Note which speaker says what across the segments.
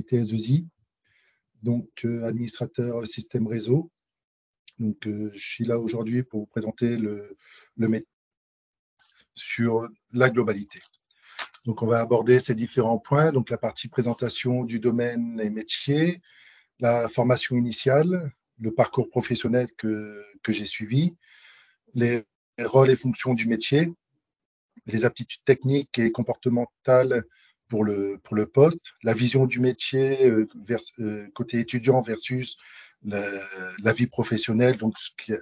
Speaker 1: TS2I, donc administrateur système réseau. Donc, je suis là aujourd'hui pour vous présenter le, le métier sur la globalité. Donc, on va aborder ces différents points. Donc, la partie présentation du domaine et métier, la formation initiale, le parcours professionnel que, que j'ai suivi, les rôles et fonctions du métier, les aptitudes techniques et comportementales pour le, pour le poste, la vision du métier euh, euh, côté étudiant versus la, vie professionnelle, donc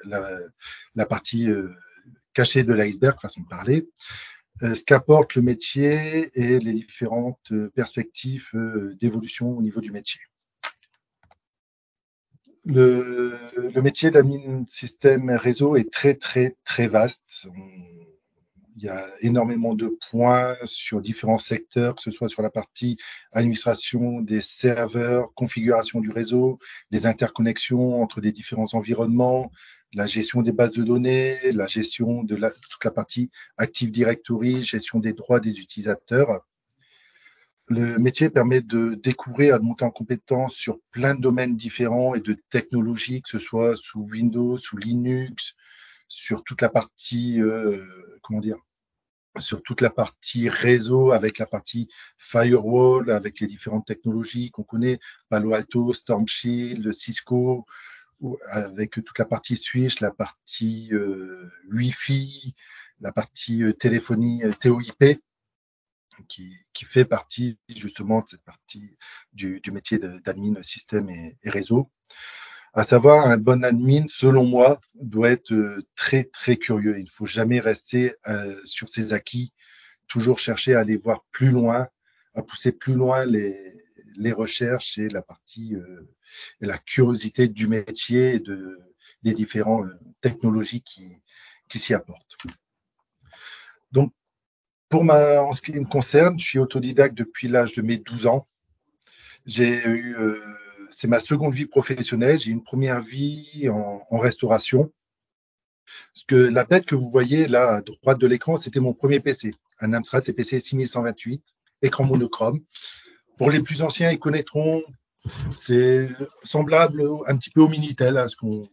Speaker 1: la, la partie euh, cachée de l'iceberg, façon de parler, ce qu'apporte le métier et les différentes perspectives d'évolution au niveau du métier. Le, le métier d'admin système réseau est très très très vaste. Il y a énormément de points sur différents secteurs, que ce soit sur la partie administration des serveurs, configuration du réseau, les interconnexions entre les différents environnements, la gestion des bases de données, la gestion de la, toute la partie Active Directory, gestion des droits des utilisateurs. Le métier permet de découvrir, de monter en compétence sur plein de domaines différents et de technologies, que ce soit sous Windows, sous Linux, sur toute la partie, euh, comment dire, sur toute la partie réseau avec la partie firewall, avec les différentes technologies qu'on connaît, Palo Alto, Storm Shield, Cisco, avec toute la partie switch, la partie euh, Wi-Fi, la partie euh, téléphonie euh, TOIP, qui, qui, fait partie justement de cette partie du, métier d'admin système et, réseau. À savoir, un bon admin, selon moi, doit être euh, très très curieux. Il ne faut jamais rester euh, sur ses acquis, toujours chercher à aller voir plus loin, à pousser plus loin les, les recherches et la partie euh, et la curiosité du métier et de, des différentes euh, technologies qui, qui s'y apportent. Donc, pour ma, en ce qui me concerne, je suis autodidacte depuis l'âge de mes 12 ans. J'ai eu, euh, c'est ma seconde vie professionnelle. J'ai une première vie en, restauration. Que la bête que vous voyez là à droite de l'écran, c'était mon premier PC, un Amstrad CPC 6128, écran monochrome. Pour les plus anciens, ils connaîtront. C'est semblable un petit peu au Minitel, hein, ce qu'on,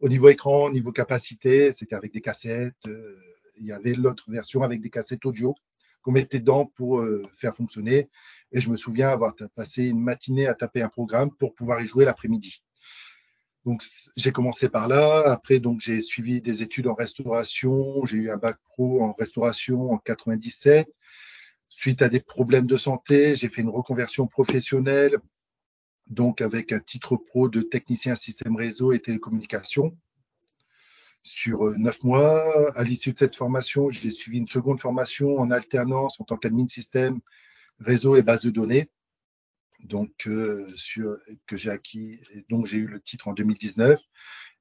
Speaker 1: au niveau écran, au niveau capacité, c'était avec des cassettes. Euh, il y avait l'autre version avec des cassettes audio qu'on mettait dedans pour euh, faire fonctionner. Et je me souviens avoir passé une matinée à taper un programme pour pouvoir y jouer l'après-midi. Donc j'ai commencé par là. Après donc j'ai suivi des études en restauration. J'ai eu un bac pro en restauration en 97. Suite à des problèmes de santé, j'ai fait une reconversion professionnelle, donc avec un titre pro de technicien système réseau et télécommunications. Sur euh, neuf mois, à l'issue de cette formation, j'ai suivi une seconde formation en alternance en tant qu'admin système réseau et base de données, donc euh, que j'ai acquis. Donc j'ai eu le titre en 2019.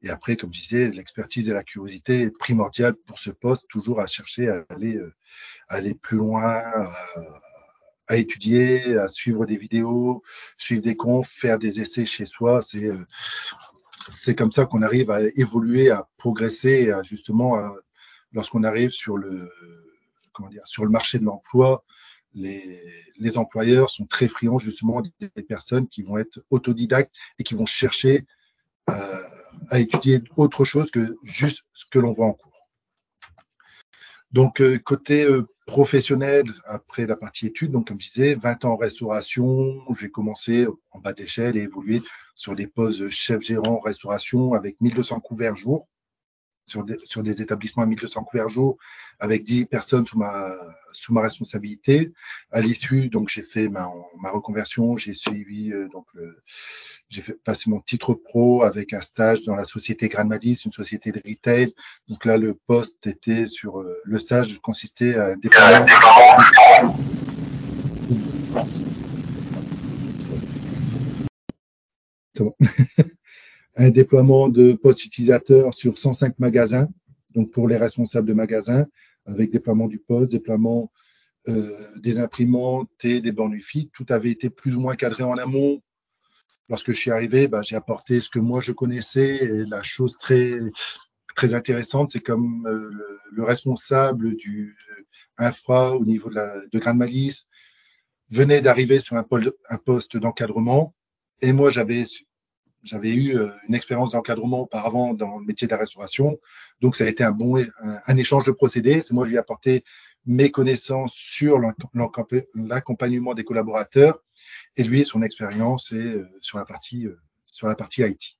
Speaker 1: Et après, comme je disais, l'expertise et la curiosité est primordiale pour ce poste, toujours à chercher à aller, euh, aller plus loin, à, à, étudier, à suivre des vidéos, suivre des confs, faire des essais chez soi. C'est euh, c'est comme ça qu'on arrive à évoluer, à progresser, à justement, lorsqu'on arrive sur le comment dire, sur le marché de l'emploi, les, employeurs sont très friands justement des personnes qui vont être autodidactes et qui vont chercher euh, à étudier autre chose que juste ce que l'on voit en cours. Donc, euh, côté euh, professionnel, après la partie études, donc comme je disais, 20 ans en restauration, j'ai commencé en bas d'échelle et évolué sur des postes chef gérant en restauration avec 1200 couverts jour sur des, sur des établissements à 1200 couverts jour avec 10 personnes sous ma, sous ma responsabilité. À l'issue, donc, j'ai fait ma, ma reconversion, j'ai suivi, euh, donc, j'ai fait passer mon titre pro avec un stage dans la société Grand Malice, une société de retail. Donc là, le poste était sur, euh, le stage consistait à un déploiement. Bon. un déploiement de postes utilisateurs sur 105 magasins, donc pour les responsables de magasins, avec déploiement du poste, déploiement euh, des imprimantes et des bornes Wi-Fi. Tout avait été plus ou moins cadré en amont. Lorsque je suis arrivé, bah, j'ai apporté ce que moi je connaissais. Et la chose très très intéressante, c'est comme euh, le, le, responsable du infra au niveau de, la, de Grande Malice venait d'arriver sur un, un poste d'encadrement et moi j'avais j'avais eu euh, une expérience d'encadrement auparavant dans le métier de la restauration, donc ça a été un bon un, échange de procédés. C'est moi qui lui ai apporté mes connaissances sur l'accompagnement des collaborateurs et lui son expérience et euh, sur la partie euh, sur la partie IT.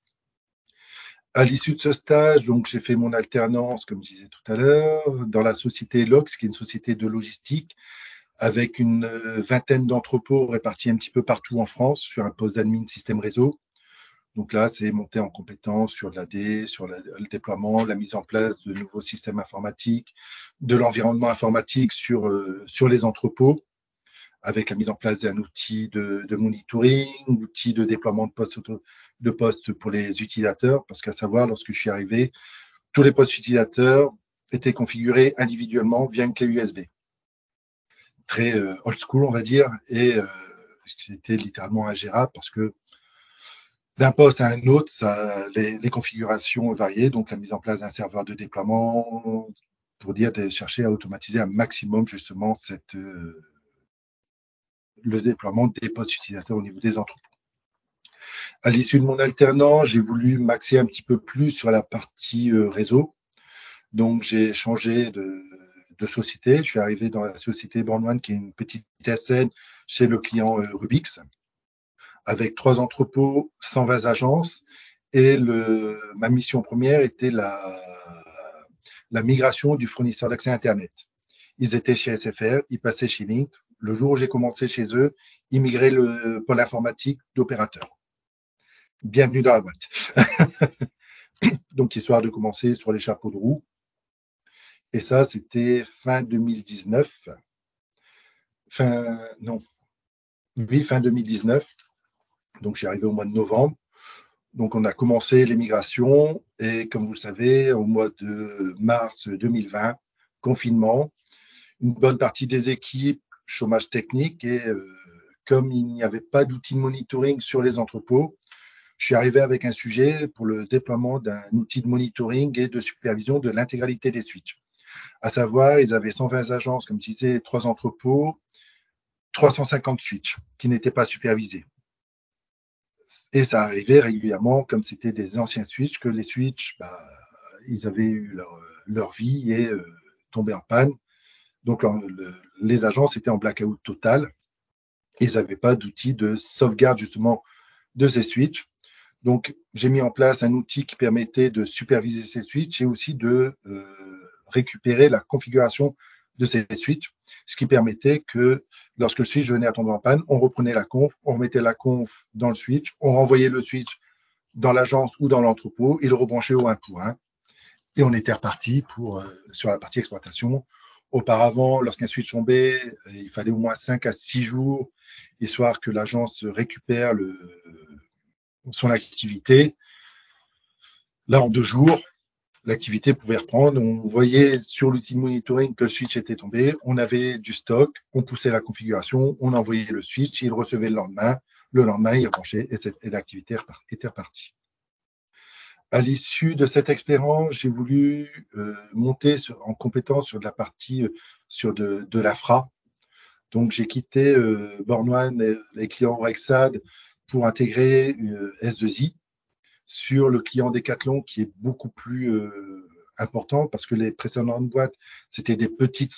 Speaker 1: À l'issue de ce stage, donc j'ai fait mon alternance, comme je disais tout à l'heure, dans la société Lox, qui est une société de logistique, avec une vingtaine d'entrepôts répartis un petit peu partout en France sur un poste d'admin système réseau. Donc là, c'est monter en compétence sur l'AD, sur le déploiement, la mise en place de nouveaux systèmes informatiques, de l'environnement informatique sur, euh, sur les entrepôts, avec la mise en place d'un outil de, monitoring, outil de déploiement de postes, de postes pour les utilisateurs, parce qu'à savoir, lorsque je suis arrivé, tous les postes utilisateurs étaient configurés individuellement via une clé USB. Très euh, old school, on va dire, et euh, c'était littéralement ingérable parce que d'un poste à un autre, les, les, configurations variaient, donc la mise en place d'un serveur de déploiement pour dire de chercher à automatiser un maximum justement euh, le déploiement des postes utilisateurs au niveau des entrepôts. À l'issue de mon alternance, j'ai voulu m'axer un petit peu plus sur la partie euh, réseau. Donc j'ai changé de, société. Je suis arrivé dans la société Born qui est une petite SN chez le client euh, Rubix avec trois entrepôts, 120 agences. Et le, ma mission première était la, la migration du fournisseur d'accès Internet. Ils étaient chez SFR, ils passaient chez Link. Le jour où j'ai commencé chez eux, ils migraient le pôle informatique d'opérateur. Bienvenue dans la boîte. Donc, histoire de commencer sur les chapeaux de roue. Et ça, c'était fin 2019. Fin, non. Oui, fin 2019. Donc, je suis arrivé au mois de novembre. Donc, on a commencé l'émigration et comme vous le savez, au mois de mars 2020, confinement, une bonne partie des équipes, chômage technique et euh, comme il n'y avait pas d'outil de monitoring sur les entrepôts, je suis arrivé avec un sujet pour le déploiement d'un outil de monitoring et de supervision de l'intégralité des switches. À savoir, ils avaient 120 agences, comme je disais, trois entrepôts, 350 switches qui n'étaient pas supervisés. Et ça arrivait régulièrement, comme c'était des anciens switches, que les switches, bah, ils avaient eu leur, leur vie et euh, tombaient en panne. Donc les agences étaient en blackout total. Ils n'avaient pas d'outil de sauvegarde justement de ces switches. Donc j'ai mis en place un outil qui permettait de superviser ces switches et aussi de euh, récupérer la configuration de ces switches, ce qui permettait que lorsque le switch venait à tomber en panne, on reprenait la conf, on remettait la conf dans le switch, on renvoyait le switch dans l'agence ou dans l'entrepôt, il le rebranchait au 1 pour 1 et on était reparti pour, euh, sur la partie exploitation. Auparavant, lorsqu'un switch tombait, euh, il fallait au moins 5 à 6 jours, histoire que l'agence récupère le, son activité. Là, en deux jours, l'activité pouvait reprendre. On voyait sur l'outil monitoring que le switch était tombé. On avait du stock, on poussait la configuration, on envoyait le switch, il recevait le lendemain. Le lendemain, il rebranchait et, l'activité était repartie. À l'issue de cette expérience, j'ai voulu euh, monter en compétence sur de la partie euh, de, l'AFRA. Donc, j'ai quitté euh, One, les clients Rexad, pour intégrer euh, S2I sur le client Decathlon qui est beaucoup plus euh, important parce que les précédentes boîtes, c'était des petites,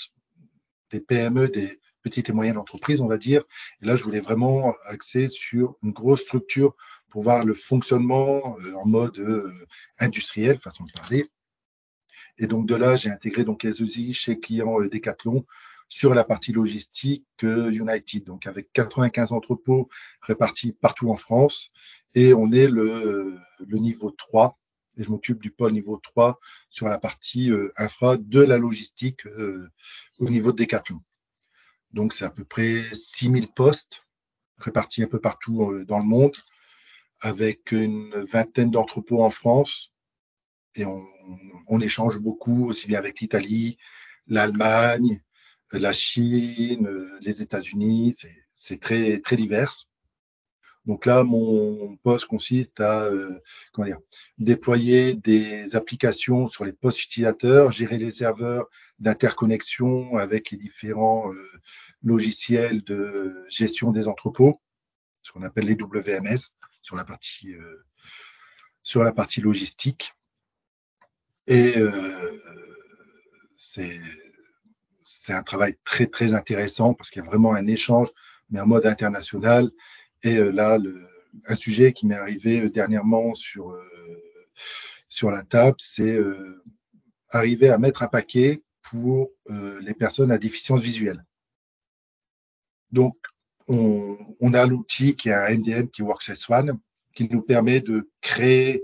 Speaker 1: des PME, des petites et moyennes entreprises, on va dire. Et là, je voulais vraiment axer sur une grosse structure pour voir le fonctionnement euh, en mode euh, industriel, façon de parler. Et donc de là, j'ai intégré donc S2I chez client Decathlon sur la partie logistique United, donc avec 95 entrepôts répartis partout en France. Et on est le, le niveau 3 et je m'occupe du pôle niveau 3 sur la partie euh, infra de la logistique euh, au niveau de Decathlon. Donc c'est à peu près 6000 postes répartis un peu partout euh, dans le monde avec une vingtaine d'entrepôts en France. Et on, on, échange beaucoup aussi bien avec l'Italie, l'Allemagne, la Chine, les États-Unis, c'est très très divers. Donc là, mon poste consiste à euh, comment dire, déployer des applications sur les postes utilisateurs, gérer les serveurs d'interconnexion avec les différents euh, logiciels de gestion des entrepôts, ce qu'on appelle les WMS, sur la partie, euh, sur la partie logistique. Et euh, c'est un travail très très intéressant parce qu'il y a vraiment un échange, mais en mode international. Et euh, là, un sujet qui m'est arrivé dernièrement sur sur la table, c'est arriver à mettre un paquet pour les personnes à déficience visuelle. Donc, on, on a l'outil qui est un MDM qui est Workspace One, qui nous permet de créer,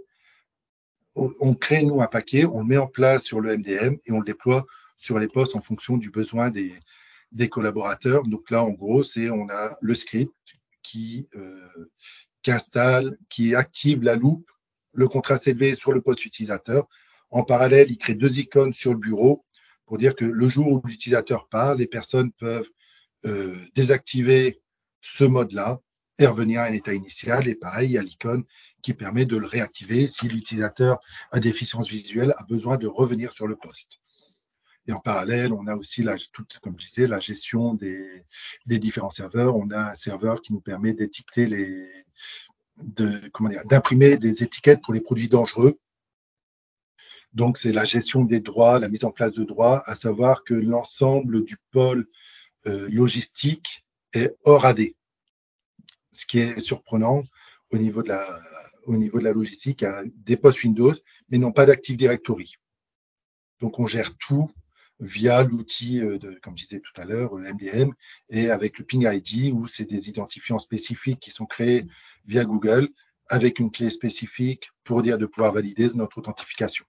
Speaker 1: on crée nous un paquet, on le met en place sur le MDM et on le déploie sur les postes en fonction du besoin des, collaborateurs. Donc là, en gros, c'est on a le script qui, euh, qui installe, qui active la loupe, le contraste élevé sur le poste utilisateur. En parallèle, il crée deux icônes sur le bureau pour dire que le jour où l'utilisateur part, les personnes peuvent euh, désactiver ce mode-là et revenir à un état initial. Et pareil, il y a l'icône qui permet de le réactiver si l'utilisateur à déficience visuelle a besoin de revenir sur le poste. Et en parallèle, on a aussi, la, comme je disais, la gestion des, des, différents serveurs. On a un serveur qui nous permet d'étiqueter les, d'imprimer des étiquettes pour les produits dangereux. Donc, c'est la gestion des droits, la mise en place de droits, à savoir que l'ensemble du pôle euh, logistique est hors AD. Ce qui est surprenant au niveau de la, au niveau de la logistique, à des postes Windows, mais non pas d'Active Directory. Donc, on gère tout via l'outil, euh, de, comme je disais tout à l'heure, MDM, euh, et avec le Ping ID, où c'est des identifiants spécifiques qui sont créés via Google, avec une clé spécifique pour dire de pouvoir valider notre authentification.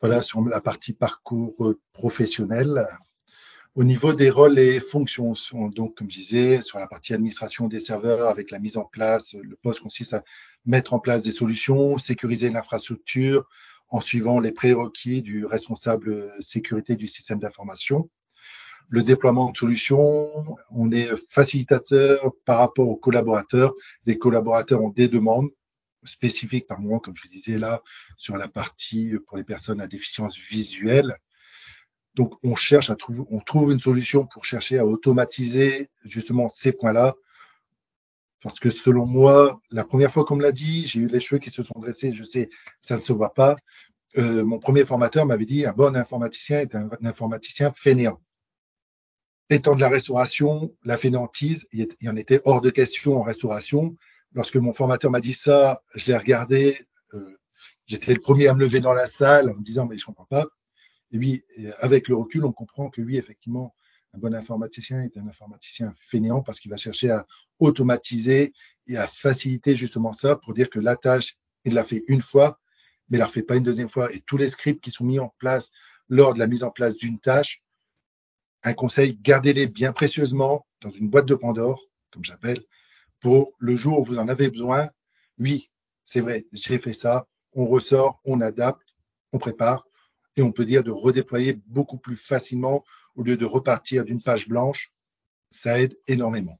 Speaker 1: Voilà sur la partie parcours euh, professionnel. Au niveau des rôles et fonctions, donc comme je disais, sur la partie administration des serveurs, avec la mise en place, le poste consiste à mettre en place des solutions, sécuriser l'infrastructure, en suivant les prérequis du responsable sécurité du système d'information. Le déploiement de solutions, on est facilitateur par rapport aux collaborateurs. Les collaborateurs ont des demandes spécifiques par moment, comme je le disais là, sur la partie pour les personnes à déficience visuelle. Donc, on cherche à trouver, on trouve une solution pour chercher à automatiser justement ces points-là. Parce que selon moi, la première fois qu'on me l'a dit, j'ai eu les cheveux qui se sont dressés, je sais, ça ne se voit pas. Euh, mon premier formateur m'avait dit un bon informaticien est un, informaticien fainéant. Étant de la restauration, la fainéantise, il y en était hors de question en restauration. Lorsque mon formateur m'a dit ça, je l'ai regardé. Euh, J'étais le premier à me lever dans la salle en me disant mais je comprends pas. Et oui, avec le recul, on comprend que oui, effectivement, un bon informaticien est un informaticien fainéant parce qu'il va chercher à automatiser et à faciliter justement ça pour dire que la tâche, il l'a fait une fois, mais il la refait pas une deuxième fois. Et tous les scripts qui sont mis en place lors de la mise en place d'une tâche, un conseil, gardez-les bien précieusement dans une boîte de Pandore, comme j'appelle, pour le jour où vous en avez besoin. Oui, c'est vrai, j'ai fait ça. On ressort, on adapte, on prépare et on peut dire de redéployer beaucoup plus facilement au lieu de repartir d'une page blanche. Ça aide énormément.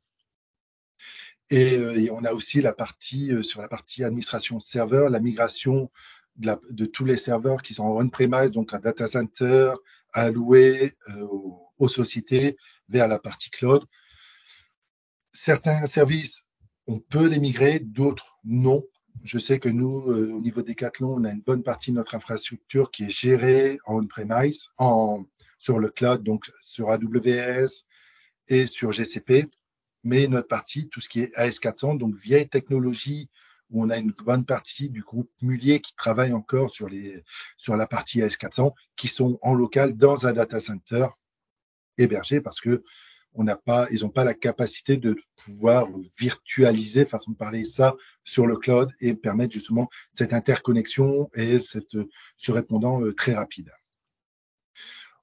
Speaker 1: Et, euh, on a aussi la partie euh, sur la partie administration serveur, la migration de, tous les serveurs qui sont en on-premise, donc un data center alloué euh, aux, sociétés vers la partie cloud. Certains services, on peut les migrer, d'autres non. Je sais que nous, euh, au niveau des Decathlon, on a une bonne partie de notre infrastructure qui est gérée en on-premise, en, sur le cloud, donc sur AWS et sur GCP. Mais notre partie, tout ce qui est AS400, donc vieille technologie où on a une bonne partie du groupe Mullier qui travaille encore sur, les, sur la partie AS400, qui sont en local dans un data center hébergé parce que on n'a pas, ils n'ont pas la capacité de pouvoir virtualiser, façon de parler ça, sur le cloud et permettre justement cette interconnexion et cette, ce répondant euh, très rapide.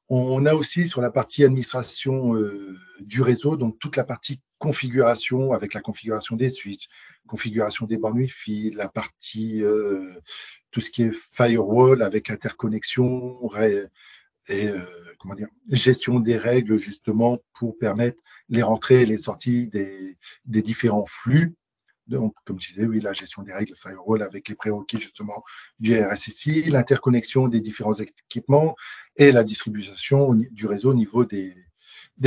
Speaker 1: On a aussi sur la partie administration euh, du réseau, donc toute la partie configuration avec la configuration des switches, configuration des bornes Wi-Fi, la partie euh, tout ce qui est firewall avec interconnexion et euh, gestion des règles justement pour permettre les rentrées et les sorties des différents flux Donc, comme je disais, oui, la gestion des règles firewall avec les prérequis justement du RSSI, l'interconnexion des différents équipements et la distribution du réseau au niveau des,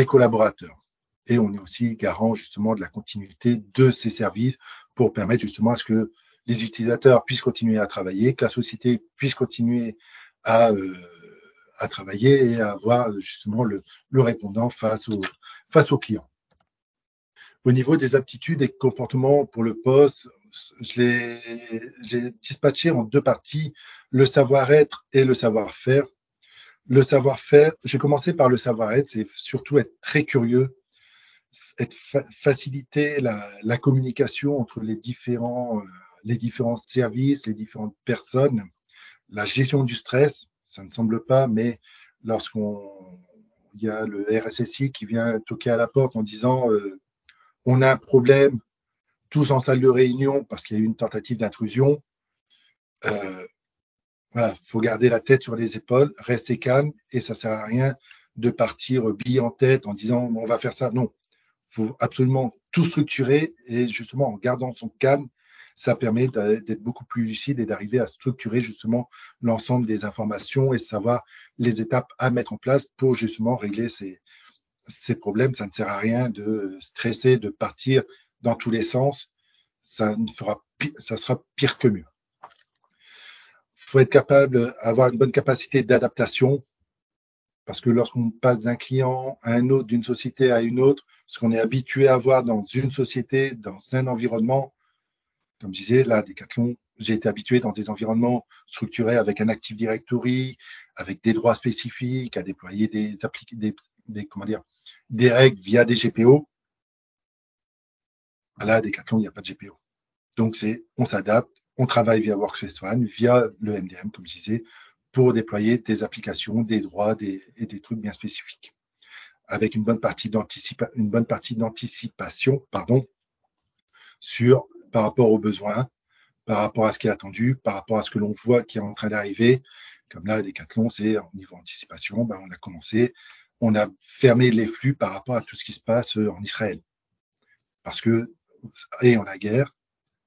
Speaker 1: collaborateurs. Et on est aussi garant justement de la continuité de ces services pour permettre justement à ce que les utilisateurs puissent continuer à travailler, que la société puisse continuer à, euh, travailler et à avoir justement le, le répondant face, au, face aux clients. Au niveau des aptitudes et comportements pour le poste, je l'ai dispatché en deux parties, le savoir-être et le savoir-faire. Le savoir-faire, j'ai commencé par le savoir-être, c'est surtout être très curieux, être fa faciliter la, la, communication entre les différents, euh, les différents services, les différentes personnes, la gestion du stress, ça ne semble pas, mais lorsqu'on il y a le RSSI qui vient toquer à la porte en disant euh, on a un problème, tous en salle de réunion parce qu'il y a eu une tentative d'intrusion. Euh, voilà, faut garder la tête sur les épaules, rester calme et ça sert à rien de partir bille en tête en disant on va faire ça. Non, faut absolument tout structurer et justement en gardant son calme, ça permet d'être beaucoup plus lucide et d'arriver à structurer justement l'ensemble des informations et savoir les étapes à mettre en place pour justement régler ces, ces problèmes. Ça ne sert à rien de stresser, de partir dans tous les sens. Ça, ne fera, ça sera pire que mieux. Il faut être capable, avoir une bonne capacité d'adaptation, parce que lorsqu'on passe d'un client à un autre, d'une société à une autre, ce qu'on est habitué à voir dans une société, dans un environnement, comme je disais, là, Decathlon, j'ai été habitué dans des environnements structurés avec un Active Directory, avec des droits spécifiques, à déployer des, des, des, comment dire, des règles via des GPO. Là, Decathlon, il n'y a pas de GPO. Donc, c'est, on s'adapte, on travaille via Workspace ONE, via le MDM, comme je disais, pour déployer des applications, des droits des, et des trucs bien spécifiques. Avec une bonne partie une bonne partie d'anticipation, pardon, sur, par rapport aux besoins, par rapport à ce qui est attendu, par rapport à ce que l'on voit qui est en train d'arriver. Comme là, Decathlon, c'est au niveau anticipation, ben, on a commencé on a fermé les flux par rapport à tout ce qui se passe euh, en Israël. Parce que, et en la guerre,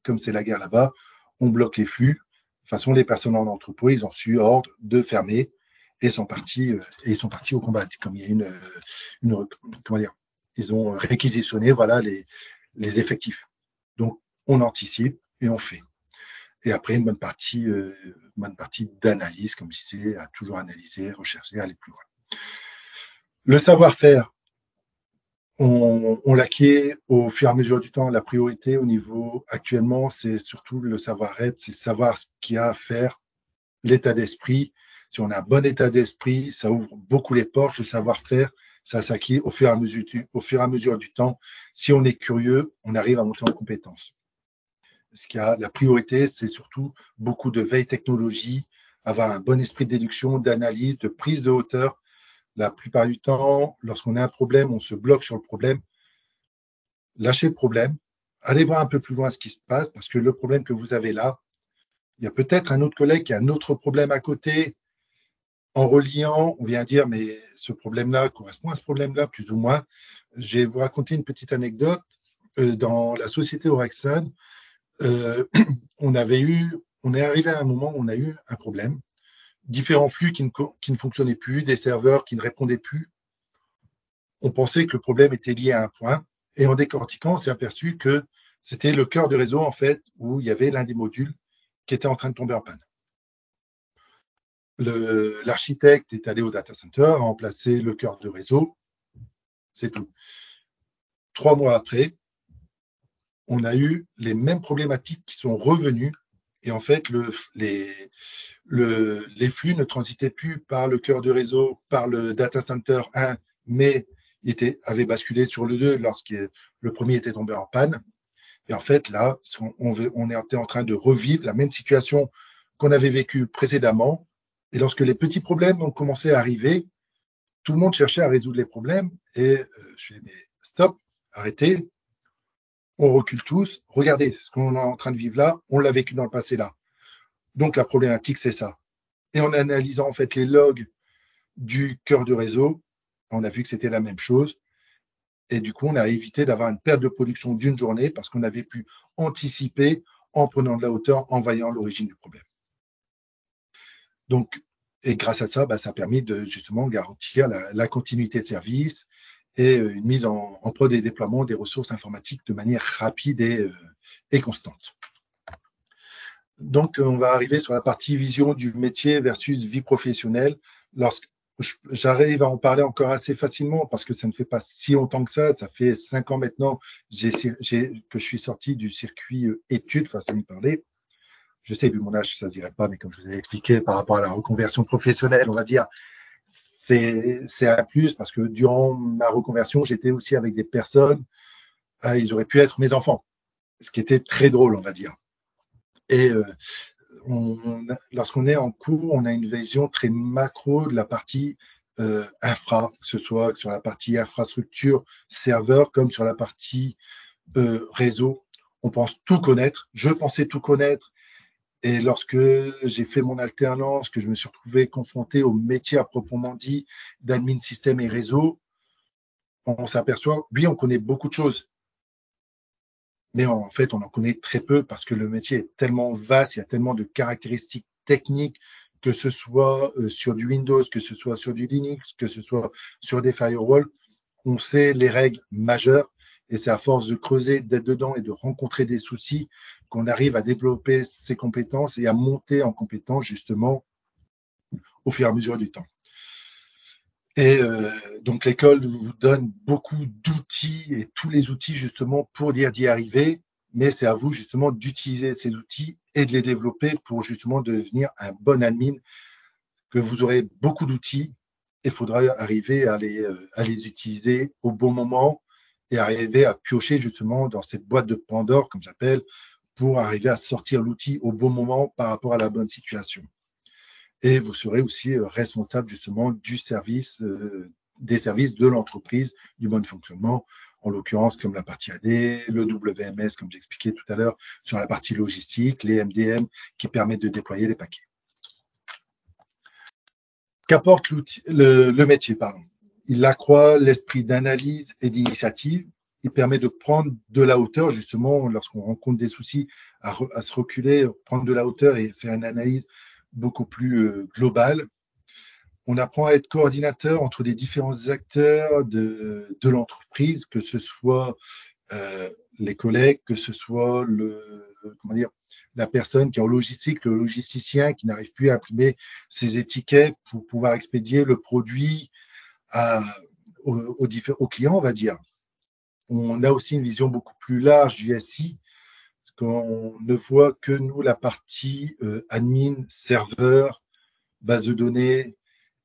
Speaker 1: comme c'est la guerre là-bas, on bloque les flux. De toute façon, les personnes en entrepôt, ils ont su ordre de fermer et sont partis, euh, et sont partis au combat. Comme il y a une, euh, une comment dire, ils ont réquisitionné, voilà, les, les effectifs. Donc, on anticipe et on fait. Et après, une bonne partie, euh, bonne partie d'analyse, comme je disais, à toujours analyser, rechercher, aller plus loin. Le savoir-faire, on, on l'acquiert au fur et à mesure du temps. La priorité au niveau actuellement, c'est surtout le savoir-être, c'est savoir ce qu'il y a à faire, l'état d'esprit. Si on a un bon état d'esprit, ça ouvre beaucoup les portes. Le savoir-faire, ça s'acquiert au fur et à mesure, au fur et à mesure du temps. Si on est curieux, on arrive à monter en compétence. Ce qui a la priorité, c'est surtout beaucoup de veille technologie, avoir un bon esprit de déduction, d'analyse, de prise de hauteur la plupart du temps, lorsqu'on a un problème, on se bloque sur le problème. Lâchez le problème, allez voir un peu plus loin ce qui se passe, parce que le problème que vous avez là, il y a peut-être un autre collègue qui a un autre problème à côté. En reliant, on vient dire, mais ce problème-là correspond à ce problème-là, plus ou moins. Je vais vous raconter une petite anecdote. Euh, dans la société Orexan, euh, on avait eu, on est arrivé à un moment où on a eu un problème différents flux qui ne, qui ne fonctionnaient plus, des serveurs qui ne répondaient plus. On pensait que le problème était lié à un point. Et en décortiquant, on s'est aperçu que c'était le cœur du réseau, en fait, où il y avait l'un des modules qui était en train de tomber en panne. L'architecte est allé au data center, a remplacé le cœur de réseau. C'est tout. Trois mois après, on a eu les mêmes problématiques qui sont revenues. Et en fait, le, les, le, les flux ne transitaient plus par le cœur du réseau, par le data center 1, mais était, avaient basculé sur le 2 lorsque le premier était tombé en panne. Et en fait, là, on, était en train de revivre la même situation qu'on avait vécue précédemment. Et lorsque les petits problèmes ont commencé à arriver, tout le monde cherchait à résoudre les problèmes. Et euh, je mais stop, arrêtez, on recule tous. Regardez ce qu'on est en train de vivre là, on l'a vécu dans le passé là. Donc la problématique, c'est ça. Et en analysant en fait les logs du cœur du réseau, on a vu que c'était la même chose. Et du coup, on a évité d'avoir une perte de production d'une journée parce qu'on avait pu anticiper en prenant de la hauteur, en voyant l'origine du problème. Donc, et grâce à ça, bah, ça a permis de justement garantir la, continuité de service et euh, une mise en, prod et déploiement des ressources informatiques de manière rapide et, euh, et constante. Donc, on va arriver sur la partie vision du métier versus vie professionnelle. Lorsque j'arrive à en parler encore assez facilement parce que ça ne fait pas si longtemps que ça. Ça fait cinq ans maintenant que je suis sorti du circuit euh, études, façon de parler. Je sais, vu mon âge, ça ne dirait pas, mais comme je vous ai expliqué par rapport à la reconversion professionnelle, on va dire, c'est un plus parce que durant ma reconversion, j'étais aussi avec des personnes, euh, ils auraient pu être mes enfants, ce qui était très drôle, on va dire. Et euh, lorsqu'on est en cours, on a une vision très macro de la partie euh, infra, que ce soit sur la partie infrastructure, serveur, comme sur la partie euh, réseau. On pense tout connaître. Je pensais tout connaître. Et lorsque j'ai fait mon alternance, que je me suis retrouvé confronté au métier à proprement dit d'admin système et réseau, on s'aperçoit, oui, on connaît beaucoup de choses, mais en fait, on en connaît très peu parce que le métier est tellement vaste, il y a tellement de caractéristiques techniques, que ce soit euh, sur du Windows, que ce soit sur du Linux, que ce soit sur des firewalls, on sait les règles majeures et c'est à force de creuser, d'être dedans et de rencontrer des soucis qu'on arrive à développer ses compétences et à monter en compétences justement au fur et à mesure du temps. Et euh, donc l'école vous donne beaucoup d'outils et tous les outils justement pour dire d'y arriver, mais c'est à vous justement d'utiliser ces outils et de les développer pour justement devenir un bon admin, que vous aurez beaucoup d'outils. Et il faudra arriver à les, euh, à les utiliser au bon moment et arriver à piocher justement dans cette boîte de Pandore, comme j'appelle, pour arriver à sortir l'outil au bon moment par rapport à la bonne situation et vous serez aussi euh, responsable justement du service, euh, des services de l'entreprise, du bon fonctionnement, en l'occurrence comme la partie AD, le WMS, comme j'expliquais tout à l'heure, sur la partie logistique, les MDM qui permettent de déployer les paquets. Qu'apporte le, le métier pardon Il accroît l'esprit d'analyse et d'initiative. Il permet de prendre de la hauteur, justement, lorsqu'on rencontre des soucis, à, à, se reculer, prendre de la hauteur et faire une analyse beaucoup plus euh, global. On apprend à être coordinateur entre les différents acteurs de, l'entreprise, que ce soit euh, les collègues, que ce soit la personne qui est en logistique, le logisticien qui n'arrive plus à imprimer ses étiquettes pour pouvoir expédier le produit aux, aux, clients, on va dire. On a aussi une vision beaucoup plus large du SI qu'on ne voit que nous la partie euh, admin, serveur, base de données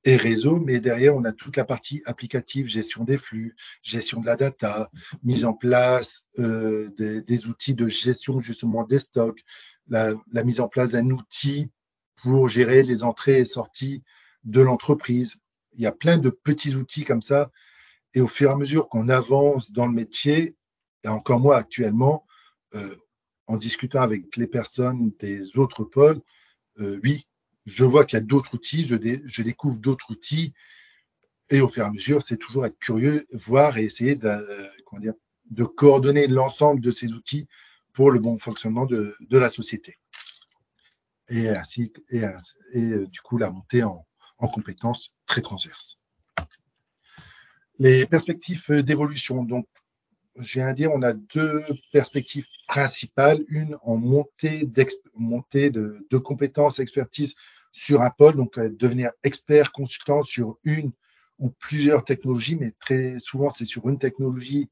Speaker 1: et réseau, mais derrière, on a toute la partie applicative, gestion des flux, gestion de la data, mise en place euh, des, outils de gestion justement des stocks, la, la mise en place d'un outil pour gérer les entrées et sorties de l'entreprise. Il y a plein de petits outils comme ça. Et au fur et à mesure qu'on avance dans le métier, et encore moi actuellement, euh, en discutant avec les personnes des autres pôles, euh, oui, je vois qu'il y a d'autres outils, je, découvre d'autres outils, et au fur et à mesure, c'est toujours être curieux, voir et essayer de, euh, de coordonner l'ensemble de ces outils pour le bon fonctionnement de, la société. Et ainsi, et, euh, du coup, la montée en, en compétences très transverses. Les perspectives d'évolution. Donc, viens à dire, on a deux perspectives principales. Une en montée, montée de, de, compétences, expertise sur un pôle, donc euh, devenir expert, consultant sur une ou plusieurs technologies, mais très souvent c'est sur une technologie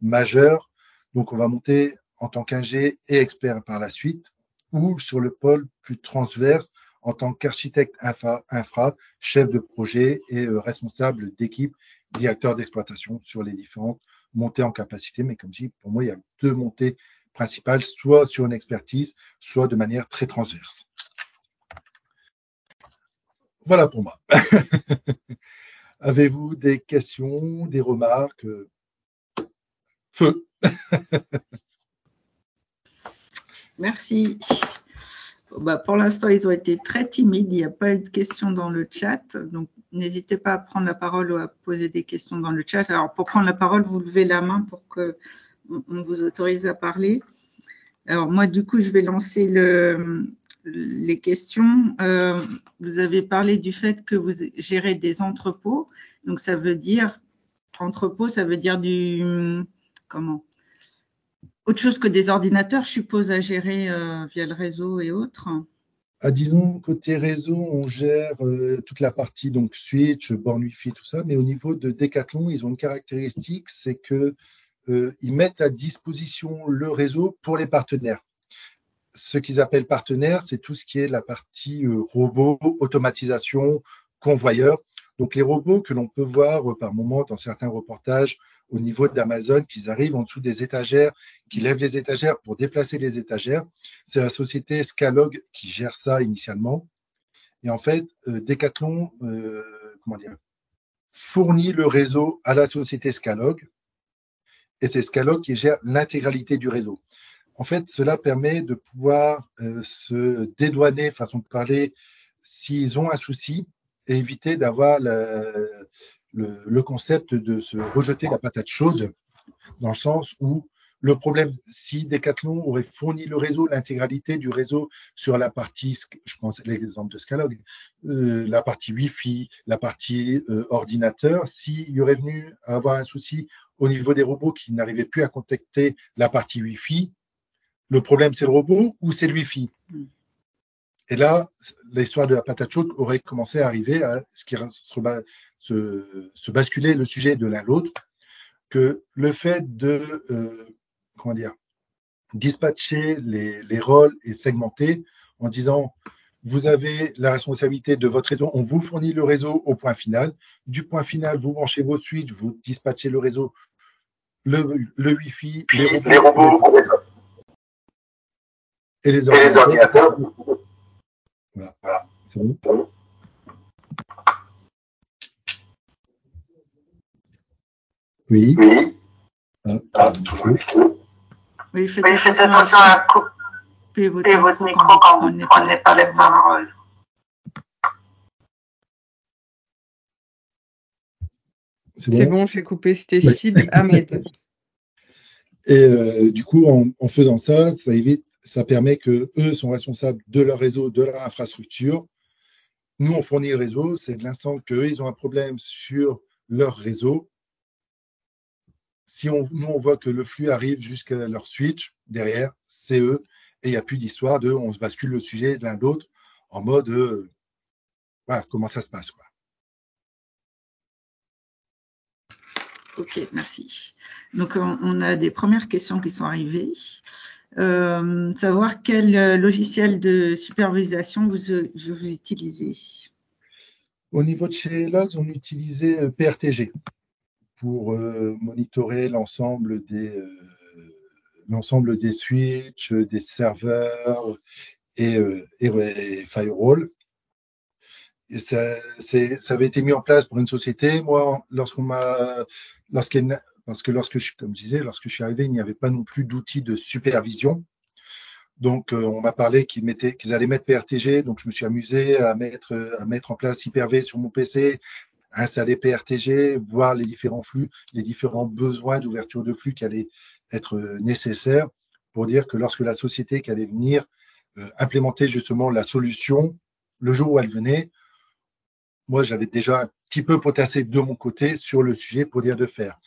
Speaker 1: majeure. Donc on va monter en tant qu'ingé et expert par la suite, ou sur le pôle plus transverse en tant qu'architecte infra, infra, chef de projet et euh, responsable d'équipe, directeur d'exploitation sur les différentes montée en capacité, mais comme je dis, pour moi, il y a deux montées principales, soit sur une expertise, soit de manière très transverse. Voilà pour moi. Avez-vous des questions, des remarques? Feu.
Speaker 2: Merci. Bah, pour l'instant, ils ont été très timides. Il n'y a pas eu de questions dans le chat. Donc, n'hésitez pas à prendre la parole ou à poser des questions dans le chat. Alors, pour prendre la parole, vous levez la main pour que on vous autorise à parler. Alors, moi, du coup, je vais lancer le, les questions. Euh, vous avez parlé du fait que vous gérez des entrepôts. Donc, ça veut dire, entrepôt, ça veut dire du, comment? Autre chose que des ordinateurs, je suppose, à gérer euh, via le réseau et autres
Speaker 1: ah, Disons, côté réseau, on gère euh, toute la partie donc switch, borne Wi-Fi, tout ça, mais au niveau de Decathlon, ils ont une caractéristique, c'est que euh, ils mettent à disposition le réseau pour les partenaires. Ce qu'ils appellent partenaires, c'est tout ce qui est la partie robot, automatisation, convoyeur. Donc les robots que l'on peut voir par moment dans certains reportages au niveau d'Amazon, qu'ils arrivent en dessous des étagères, qui lèvent les étagères pour déplacer les étagères. C'est la société Scalog qui gère ça initialement. Et en fait, euh, Decathlon euh, comment dire, fournit le réseau à la société Scalog. Et c'est Scalog qui gère l'intégralité du réseau. En fait, cela permet de pouvoir euh, se dédouaner, façon de parler, s'ils ont un souci, et éviter d'avoir le, concept de se rejeter la patate chaude, dans le sens où le problème, si Decathlon aurait fourni le réseau, l'intégralité du réseau sur la partie, je pense l'exemple de Scalog, euh, la partie Wi-Fi, la partie euh, ordinateur, s'il y aurait venu avoir un souci au niveau des robots qui n'arrivaient plus à contacter la partie Wi-Fi, le problème c'est le robot ou c'est le Wi-Fi? Hmm. Et là, l'histoire de la patate chaude aurait commencé à arriver à ce qui se, se, basculer le sujet de l'un à l'autre, que le fait de euh, comment dire dispatcher les, les rôles et segmenter en disant vous avez la responsabilité de votre réseau, on vous fournit le réseau au point final. Du point final, vous branchez vos switches, vous dispatchez le réseau, le, le Wi-Fi, les robots, et les ordinateurs. Voilà. C'est bon? Oui. Oui. Ah, ah,
Speaker 2: oui, faites attention, à couper votre, votre micro quand vous ne prenez pas les paroles.
Speaker 3: C'est bon, je vais couper, c'était Sid Ahmed.
Speaker 1: Et euh, du coup, en, en, faisant ça, ça évite ça permet que eux sont responsables de leur réseau, de leur infrastructure. Nous, on fournit le réseau. C'est de l'instant qu'eux, ils ont un problème sur leur réseau. Si on, nous, on voit que le flux arrive jusqu'à leur switch, derrière, c'est eux. Et il n'y a plus d'histoire de on se bascule le sujet de l'un de l'autre en mode euh, voilà, comment ça se passe. Quoi.
Speaker 2: Ok, merci. Donc, on a des premières questions qui sont arrivées. Euh, savoir quel euh, logiciel de supervision vous, vous utilisez.
Speaker 1: Au niveau de chez Logs, on utilisait PRTG pour monitorer l'ensemble des l'ensemble des switches, des serveurs et, et, firewall. Et ça, ça, avait été mis en place pour une société. Moi, lorsqu'on m'a, lorsqu'elle parce que lorsque je, comme je disais, lorsque je suis arrivé, il n'y avait pas non plus d'outils de supervision. Donc, euh, on m'a parlé qu'ils mettaient, qu'ils allaient mettre PRTG. Donc, je me suis amusé à mettre, à mettre en place Hyper-V sur mon PC, installer PRTG, voir les différents flux, les différents besoins d'ouverture de flux qui allaient être nécessaires pour dire que lorsque la société qui allait venir euh, implémenter justement la solution, le jour où elle venait, moi, j'avais déjà un petit peu potassé de mon côté sur le sujet pour dire de faire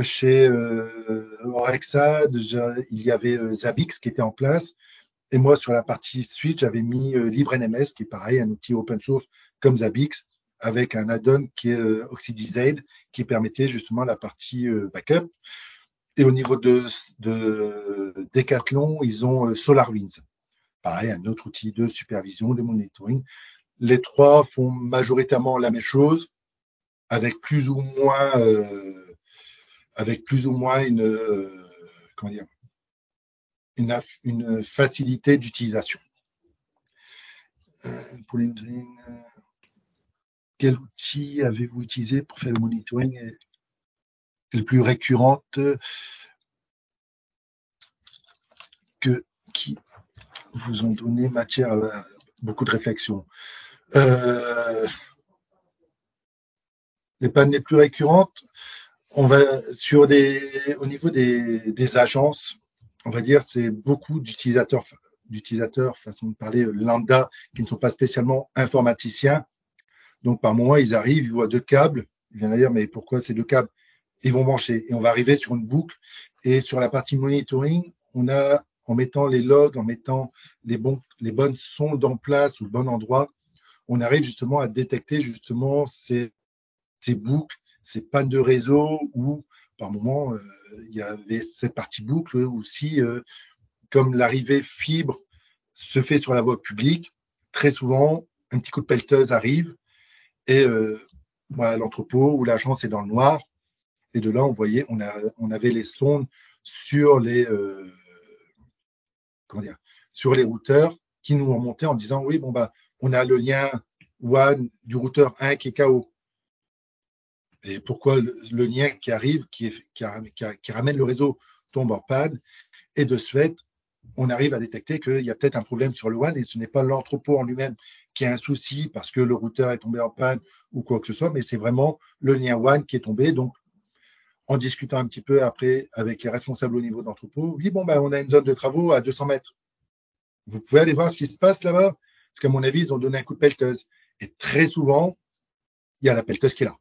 Speaker 1: chez euh, Orexad, il y avait euh, Zabbix qui était en place. Et moi, sur la partie suite, j'avais mis euh, LibreNMS, qui est pareil, un outil open source comme Zabbix, avec un add-on qui est euh, Oxidizade, qui permettait justement la partie backup. Et au niveau de, de Decathlon, ils ont SolarWinds. Pareil, un autre outil de supervision, de monitoring. Les trois font majoritairement la même chose, avec plus ou moins euh, avec plus ou moins une, euh, comment dire, une, facilité d'utilisation. Euh, euh, quel outil avez-vous utilisé pour faire le monitoring le plus récurrente que qui vous ont donné matière à beaucoup de réflexion? Euh, les pannes les plus récurrentes, on va sur des, au niveau des, des agences, on va dire, c'est beaucoup d'utilisateurs, d'utilisateurs, façon de parler, lambda, qui ne sont pas spécialement informaticiens. Donc, par moment, ils arrivent, ils voient deux câbles. Ils viennent dire, mais pourquoi ces deux câbles? Ils vont brancher. Et on va arriver sur une boucle. Et sur la partie monitoring, on a, en mettant les logs, en mettant les, bonnes sondes en place ou le bon endroit, on arrive justement à détecter justement ces, boucles, ces pannes de réseau où, par moment, euh, il y avait cette partie boucle où si, euh, comme l'arrivée fibre se fait sur la voie publique, très souvent, un petit coup de pelleteuse arrive et euh, l'entrepôt ou l'agence est dans le noir. Et de là, on voyait, on, avait les sondes sur les, euh, comment dire, sur les routeurs qui nous remontaient en disant oui, bon, bah, on a le lien WAN du routeur 1 qui est KO. Et pourquoi le, lien qui arrive, qui, ramène le réseau, tombe en panne. Et de ce fait, on arrive à détecter qu'il y a peut-être un problème sur le WAN et ce n'est pas l'entrepôt en lui-même qui a un souci parce que le routeur est tombé en panne ou quoi que ce soit, mais c'est vraiment le lien WAN qui est tombé. Donc, en discutant un petit peu après avec les responsables au niveau d'entrepôt, oui, bon, ben, on a une zone de travaux à 200 mètres. Vous pouvez aller voir ce qui se passe là-bas Parce qu'à mon avis, ils ont donné un coup de pelleteuse. Et très souvent, il y a la pelleteuse qui est là.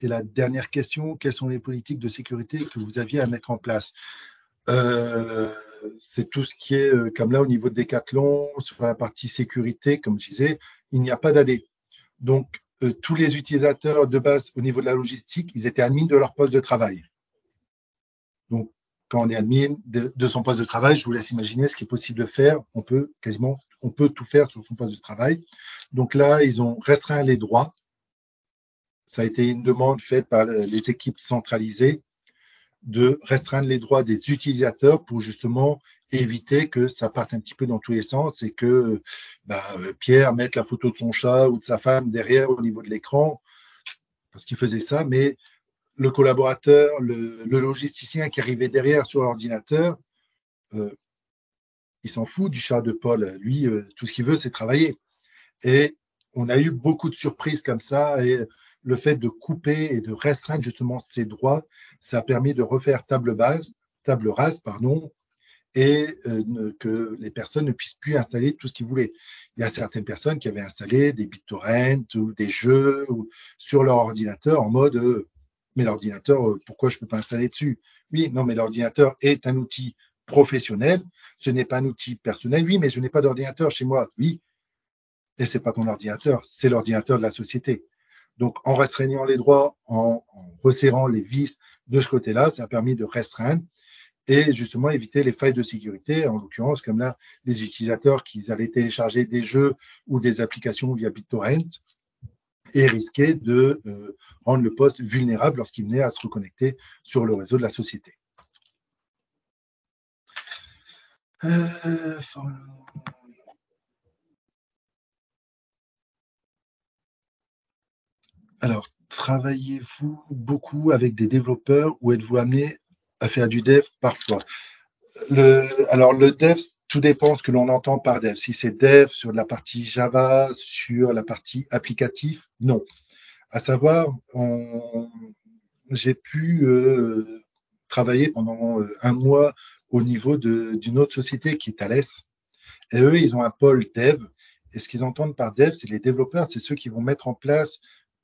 Speaker 1: Et la dernière question, quelles sont les politiques de sécurité que vous aviez à mettre en place? Euh, C'est tout ce qui est, euh, comme là, au niveau de Decathlon, sur la partie sécurité, comme je disais, il n'y a pas d'AD. Donc, euh, tous les utilisateurs de base au niveau de la logistique, ils étaient admis de leur poste de travail. Donc, quand on est admin de, de, son poste de travail, je vous laisse imaginer ce qui est possible de faire. On peut quasiment, on peut tout faire sur son poste de travail. Donc là, ils ont restreint les droits ça a été une demande faite par les équipes centralisées de restreindre les droits des utilisateurs pour justement éviter que ça parte un petit peu dans tous les sens et que bah, Pierre mette la photo de son chat ou de sa femme derrière au niveau de l'écran parce qu'il faisait ça, mais le collaborateur, le, logisticien qui arrivait derrière sur l'ordinateur, euh, il s'en fout du chat de Paul. Lui, euh, tout ce qu'il veut, c'est travailler. Et on a eu beaucoup de surprises comme ça et le fait de couper et de restreindre justement ces droits, ça a permis de refaire table base, table rase, pardon, et euh, que les personnes ne puissent plus installer tout ce qu'ils voulaient. Il y a certaines personnes qui avaient installé des BitTorrent ou des jeux sur leur ordinateur en mode euh, mais l'ordinateur, euh, pourquoi je ne peux pas installer dessus? Oui, non, mais l'ordinateur est un outil professionnel, ce n'est pas un outil personnel. Oui, mais je n'ai pas d'ordinateur chez moi. Oui, et c'est pas ton ordinateur, c'est l'ordinateur de la société. Donc, en restreignant les droits, en, resserrant les vis de ce côté-là, ça a permis de restreindre et justement éviter les failles de sécurité, en l'occurrence, comme là, les utilisateurs qui allaient télécharger des jeux ou des applications via BitTorrent et risquer de euh, rendre le poste vulnérable lorsqu'il venait à se reconnecter sur le réseau de la société. Euh, Alors, travaillez-vous beaucoup avec des développeurs ou êtes-vous amené à faire du dev parfois? Le, Alors, le dev, tout dépend ce que l'on entend par dev. Si c'est dev sur la partie Java, sur la partie applicatif, non. À savoir, j'ai pu euh, travailler pendant euh, un mois au niveau d'une autre société qui est Thales. Et eux, ils ont un pôle dev. Et ce qu'ils entendent par dev, c'est les développeurs, c'est ceux qui vont mettre en place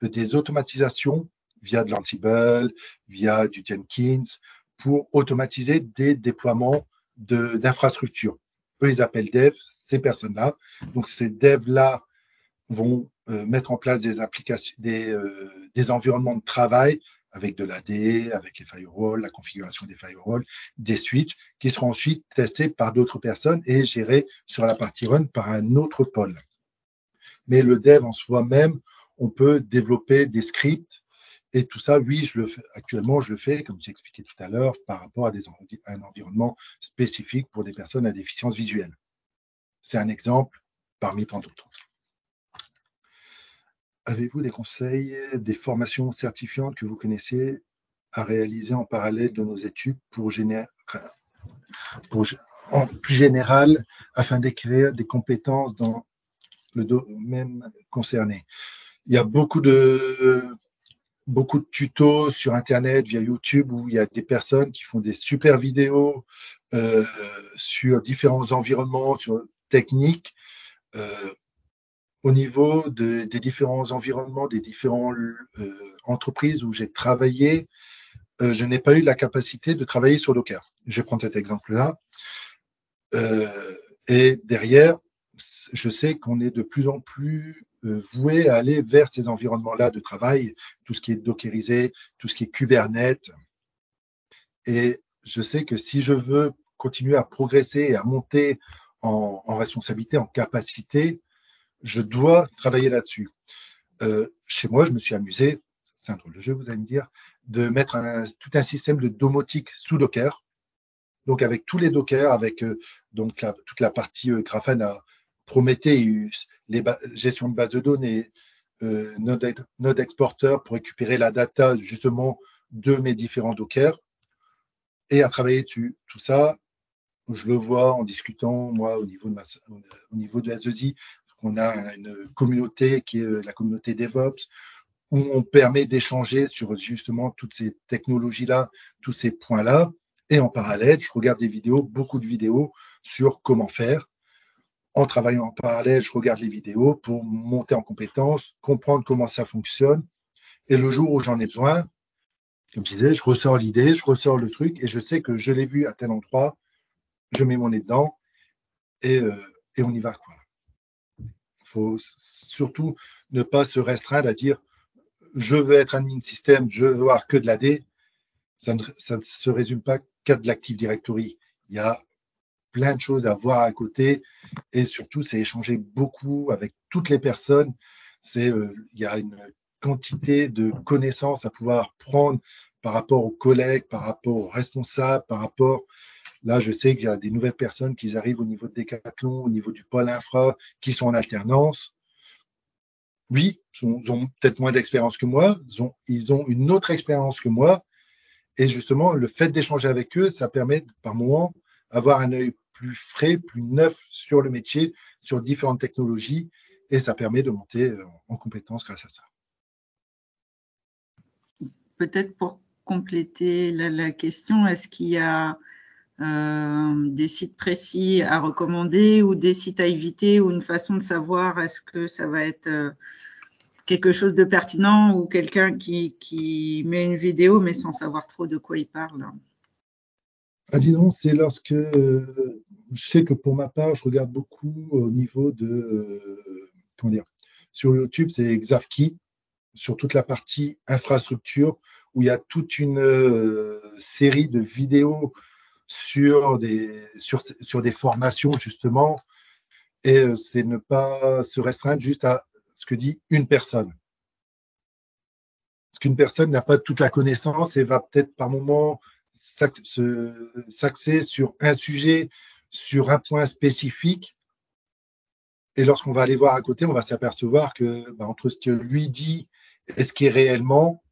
Speaker 1: des automatisations via de l'Ansible, via du Jenkins, pour automatiser des déploiements d'infrastructures. Eux, ils appellent dev ces personnes-là. Donc, ces devs-là vont euh, mettre en place des applications, des, euh, des environnements de travail avec de l'AD, avec les firewalls, la configuration des firewalls, des switches, qui seront ensuite testés par d'autres personnes et gérés sur la partie run par un autre pôle. Mais le dev en soi-même, on peut développer des scripts. Et tout ça, oui, je le fais, actuellement, je le fais, comme j'ai expliqué tout à l'heure, par rapport à, un environnement spécifique pour des personnes à déficience visuelle. C'est un exemple parmi tant d'autres. Avez-vous des conseils, des formations certifiantes que vous connaissez à réaliser en parallèle de nos études pour générer en plus général afin d'écrire des compétences dans le domaine concerné? Il y a beaucoup de, beaucoup de tutos sur Internet, via YouTube, où il y a des personnes qui font des super vidéos euh, sur différents environnements, sur techniques, euh, au niveau de, des différents environnements, des différentes euh, entreprises où j'ai travaillé, euh, je n'ai pas eu la capacité de travailler sur Docker. Je vais prendre cet exemple-là. Euh, et derrière, je sais qu'on est de plus en plus euh, voué à aller vers ces environnements-là de travail, tout ce qui est dockerisé, tout ce qui est Kubernetes. Et je sais que si je veux continuer à progresser et à monter en, responsabilité, en capacité, je dois travailler là-dessus. Euh, chez moi, je me suis amusé, c'est un drôle de jeu, vous allez me dire, de mettre tout un système de domotique sous Docker. Donc avec tous les Docker, avec euh, donc toute la partie Grafana, Prometheus, les gestion de base de données, euh, Node, Node Exporter pour récupérer la data justement de mes différents Docker et à travailler dessus. Tout ça, je le vois en discutant, moi, au niveau de, ma, au niveau on a une communauté qui est la communauté DevOps, où on permet d'échanger sur justement toutes ces technologies-là, tous ces points-là. Et en parallèle, je regarde des vidéos, beaucoup de vidéos sur comment faire. En travaillant en parallèle, je regarde les vidéos pour monter en compétence, comprendre comment ça fonctionne. Et le jour où j'en ai besoin, comme je disais, je ressors l'idée, je ressors le truc et je sais que je l'ai vu à tel endroit, je mets mon nez dedans et, euh, et on y va. Il faut surtout ne pas se restreindre à dire je veux être admin système, je veux avoir que de l'AD, ça ne, ça ne se résume pas qu'à de l'Active Directory. Il y a plein de choses à voir à côté et surtout, c'est échanger beaucoup avec toutes les personnes. C'est, euh, il y a une quantité de connaissances à pouvoir prendre par rapport aux collègues, par rapport aux responsables, par rapport Là, je sais qu'il y a des nouvelles personnes qui arrivent au niveau de Decathlon, au niveau du pôle infra, qui sont en alternance oui, ils ont, peut-être moins d'expérience que moi, ils ont, une autre expérience que moi. Et justement, le fait d'échanger avec eux, ça permet par moment d'avoir un œil plus frais, plus neuf sur le métier, sur différentes technologies, et ça permet de monter euh, en compétence grâce à ça.
Speaker 2: Peut-être pour compléter la, question, est-ce qu'il y a euh, des sites précis à recommander ou des sites à éviter ou une façon de savoir est-ce que ça va être euh, quelque chose de pertinent ou quelqu'un qui, met une vidéo mais sans savoir trop de quoi il parle?
Speaker 1: Ah, Disons, c'est lorsque euh, je sais que pour ma part, je regarde beaucoup au niveau de euh, comment dire sur YouTube, c'est Xavki sur toute la partie infrastructure où il y a toute une euh, série de vidéos sur des, sur, sur des formations, justement. Et euh, c'est ne pas se restreindre juste à ce que dit une personne. Parce qu'une personne n'a pas toute la connaissance et va peut-être par moment s'axer sur un sujet, sur un point spécifique. Et lorsqu'on va aller voir à côté, on va s'apercevoir que bah, entre ce que lui dit et ce qui est réellement,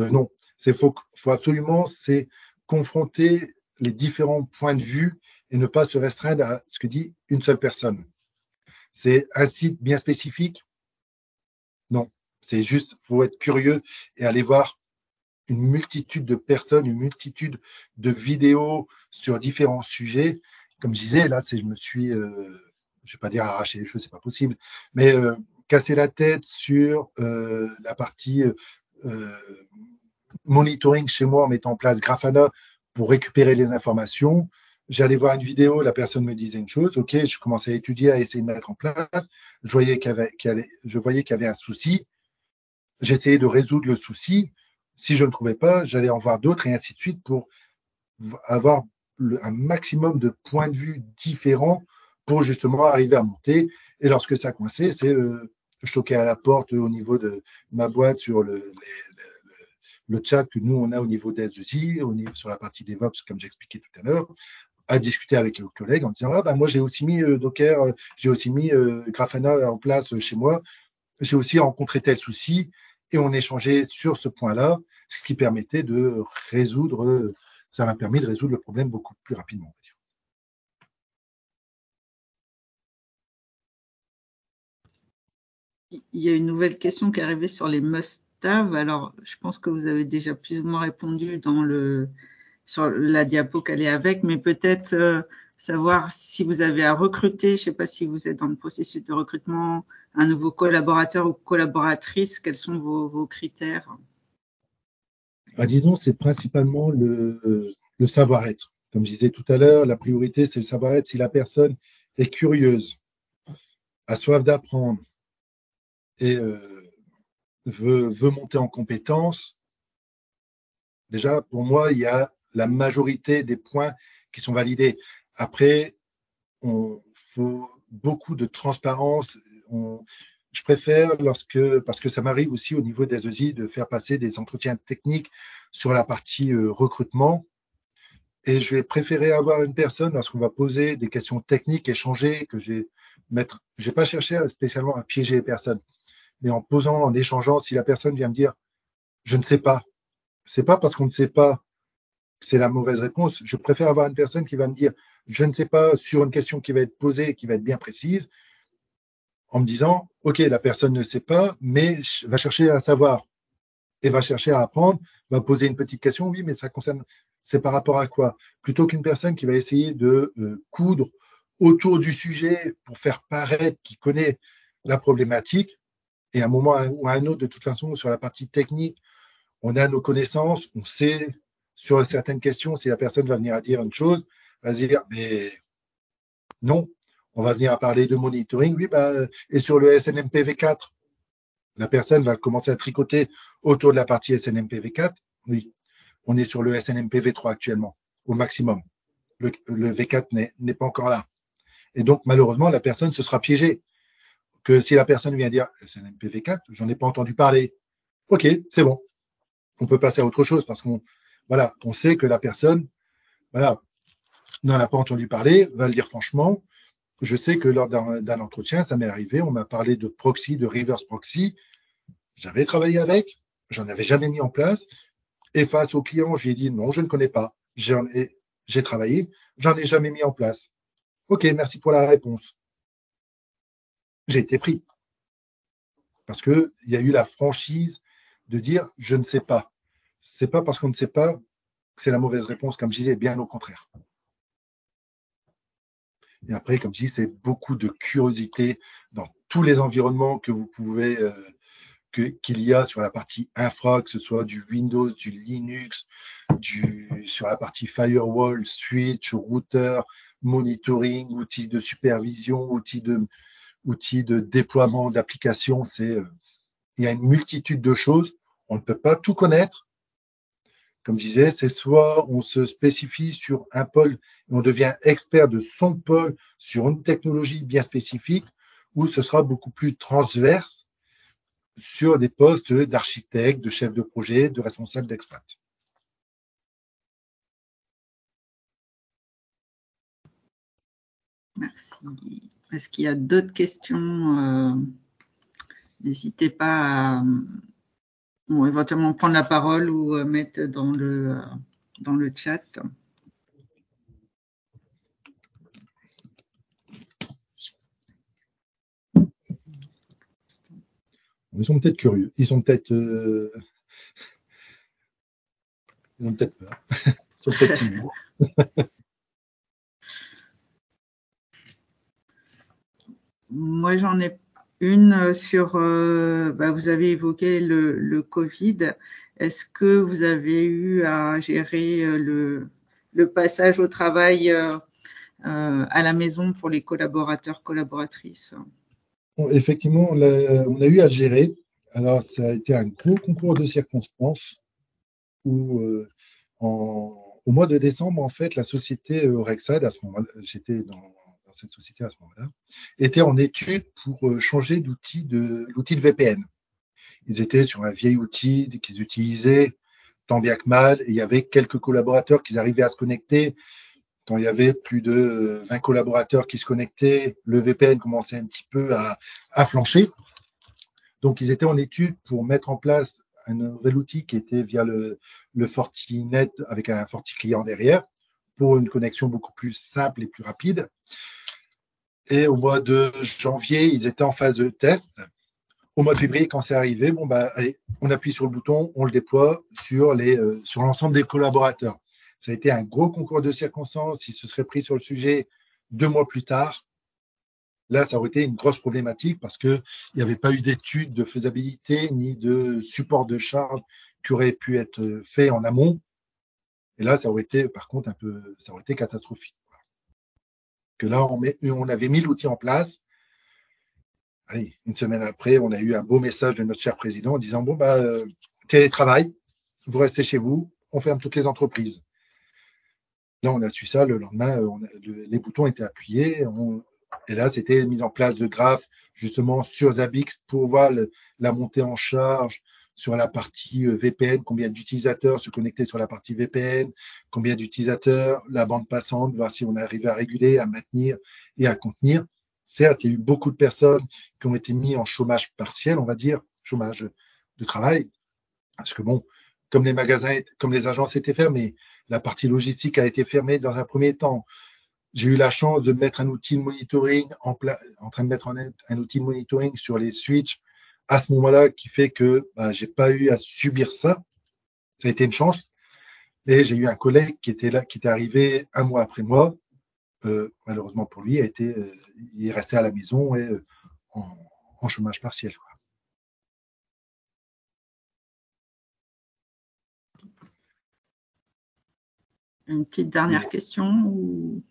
Speaker 1: euh, non. C'est faut, faut absolument c'est confronter les différents points de vue et ne pas se restreindre à ce que dit une seule personne. C'est un site bien spécifique? Non, c'est juste, faut être curieux et aller voir une multitude de personnes, une multitude de vidéos sur différents sujets. Comme je disais, là, je me suis, euh, je vais pas dire arraché les cheveux, c'est pas possible, mais euh, casser la tête sur euh, la partie euh, monitoring chez moi en mettant en place Grafana pour récupérer les informations. J'allais voir une vidéo, la personne me disait une chose, ok, je commençais à étudier, à essayer de mettre en place. Je voyais qu'il y avait, je voyais qu'il y avait un souci. J'essayais de résoudre le souci. Si je ne trouvais pas, j'allais en voir d'autres et ainsi de suite pour avoir un maximum de points de vue différents pour justement arriver à monter. Et lorsque ça coinçait, c'est euh, choquer à la porte au niveau de ma boîte sur le, les, le chat que nous, on a au niveau d'S2I, au niveau, sur la partie DevOps, comme j'expliquais tout à l'heure, à discuter avec les collègues en disant, ah, bah, moi, j'ai aussi mis euh, Docker, euh, j'ai aussi mis euh, Grafana en place chez moi, j'ai aussi rencontré tel souci, et on échangeait sur ce point-là, ce qui permettait de résoudre ça m'a permis de résoudre le problème beaucoup plus rapidement.
Speaker 2: Il y a une nouvelle question qui est arrivée sur les must-have. Alors, je pense que vous avez déjà plus ou moins répondu dans le, sur la diapo qu'elle est avec, mais peut-être euh, savoir si vous avez à recruter, je ne sais pas si vous êtes dans le processus de recrutement, un nouveau collaborateur ou collaboratrice, quels sont vos, critères?
Speaker 1: Ah, Disons, c'est principalement le, savoir-être. Comme je disais tout à l'heure, la priorité, c'est le savoir-être. Si la personne est curieuse, a soif d'apprendre et euh, veut, veut monter en compétence, déjà, pour moi, il y a la majorité des points qui sont validés. Après, on faut beaucoup de transparence. je préfère lorsque, parce que ça m'arrive aussi au niveau des ESI de faire passer des entretiens techniques sur la partie euh, recrutement. Et je vais préférer avoir une personne lorsqu'on va poser des questions techniques, échanger, que je vais mettre. Je vais pas chercher spécialement à piéger les personnes, mais en posant, en échangeant, si la personne vient me dire, je ne sais pas, c'est pas parce qu'on ne sait pas c'est la mauvaise réponse. Je préfère avoir une personne qui va me dire, je ne sais pas, sur une question qui va être posée, qui va être bien précise, en me disant, OK, la personne ne sait pas, mais va chercher à savoir et va chercher à apprendre, va poser une petite question, oui, mais ça concerne, c'est par rapport à quoi? Plutôt qu'une personne qui va essayer de euh, coudre autour du sujet pour faire paraître qu'il connaît la problématique, et à un moment ou à un autre, de toute façon, sur la partie technique, on a nos connaissances, on sait sur certaines questions, si la personne va venir à dire une chose, va dire, mais non, on va venir à parler de monitoring, oui, bah, et sur le SNMPV4, la personne va commencer à tricoter autour de la partie SNMPV4, oui, on est sur le SNMPV3 actuellement, au maximum. Le, V4 n'est pas encore là. Et donc, malheureusement, la personne se sera piégée. Que si la personne vient dire SNMPV4, j'en ai pas entendu parler. OK, c'est bon. On peut passer à autre chose parce qu'on voilà, on sait que la personne, voilà, n'en a pas entendu parler, va le dire franchement. Je sais que lors d'un entretien, ça m'est arrivé, on m'a parlé de proxy, de reverse proxy. J'avais travaillé avec, j'en avais jamais mis en place. Et face au client, j'ai dit non, je ne connais pas. J'ai travaillé, j'en ai jamais mis en place. Ok, merci pour la réponse. J'ai été pris. Parce qu'il y a eu la franchise de dire je ne sais pas c'est pas parce qu'on ne sait pas que c'est la mauvaise réponse, comme je disais, bien au contraire. Et après, comme je dis, c'est beaucoup de curiosité dans tous les environnements que vous pouvez, euh, qu'il y a sur la partie infra, que ce soit du Windows, du Linux, du, sur la partie firewall, switch, router, monitoring, outils de supervision, outils de, de déploiement d'applications. Euh, il y a une multitude de choses. On ne peut pas tout connaître, comme je disais, c'est soit on se spécifie sur un pôle et on devient expert de son pôle sur une technologie bien spécifique, ou ce sera beaucoup plus transverse sur des postes d'architecte, de chef de projet, de responsable d'exploit.
Speaker 2: Merci. Est-ce qu'il y a d'autres questions? Euh, N'hésitez pas à éventuellement prendre la parole ou euh, mettre dans le, euh, dans le chat.
Speaker 1: Ils sont peut-être curieux. Ils sont peut-être. Euh, ils ont peut-être peur. Ils sont peut-être
Speaker 2: Moi, j'en ai une sur, euh, bah, vous avez évoqué le, Covid. Est-ce que vous avez eu à gérer euh, le, passage au travail euh, à la maison pour les collaborateurs, collaboratrices?
Speaker 1: Effectivement, on a, eu à gérer. Alors, ça a été un gros concours de circonstances où, au mois de décembre, en fait, la société Rexad, à ce moment-là, j'étais dans cette société à ce moment-là, étaient en étude pour euh, changer d'outil de l'outil VPN. Ils étaient sur un vieil outil qu'ils utilisaient tant bien que mal, et il y avait quelques collaborateurs qui arrivaient à se connecter. Quand il y avait plus de 20 collaborateurs qui se connectaient, le VPN commençait un petit peu à, flancher. Donc, ils étaient en étude pour mettre en place un nouvel outil qui était via le, le Fortinet avec un Forti client derrière pour une connexion beaucoup plus simple et plus rapide. Et au mois de janvier, ils étaient en phase de test. Au mois de février, quand c'est arrivé, bon bah, allez, on appuie sur le bouton, on le déploie sur les euh, sur l'ensemble des collaborateurs. Ça a été un gros concours de circonstances. Ils se seraient pris sur le sujet deux mois plus tard. Là, ça aurait été une grosse problématique parce que il n'y avait pas eu d'études de faisabilité ni de support de charge qui aurait pu être fait en amont. Et là, ça aurait été, par contre, un peu, ça aurait été catastrophique. Que là, on, avait mis l'outil en place. Allez, une semaine après, on a eu un beau message de notre cher président en disant bon bah euh, télétravail, vous restez chez vous, on ferme toutes les entreprises. Là, on a su ça le lendemain, on les boutons étaient appuyés, on, et là, c'était mise en place de graphes justement sur Zabbix pour voir la montée en charge sur la partie euh, VPN, combien d'utilisateurs se connectaient sur la partie VPN, combien d'utilisateurs, la bande passante, voir si on arrivait à réguler, à maintenir et à contenir. Certes, il y a eu beaucoup de personnes qui ont été mis en chômage partiel, on va dire, chômage de travail, parce que bon, comme les magasins, comme les agences étaient fermées, la partie logistique a été fermée dans un premier temps. J'ai eu la chance de mettre un outil de monitoring en, en train de mettre un outil de monitoring sur les switches à ce moment-là qui fait que bah, j'ai pas eu à subir ça. Ça a été une chance. Et j'ai eu un collègue qui était là, qui était arrivé un mois après moi. Euh, malheureusement pour lui, a été, euh, il est resté à la maison et euh, en, en, chômage partiel. Quoi.
Speaker 2: Une petite dernière question ou?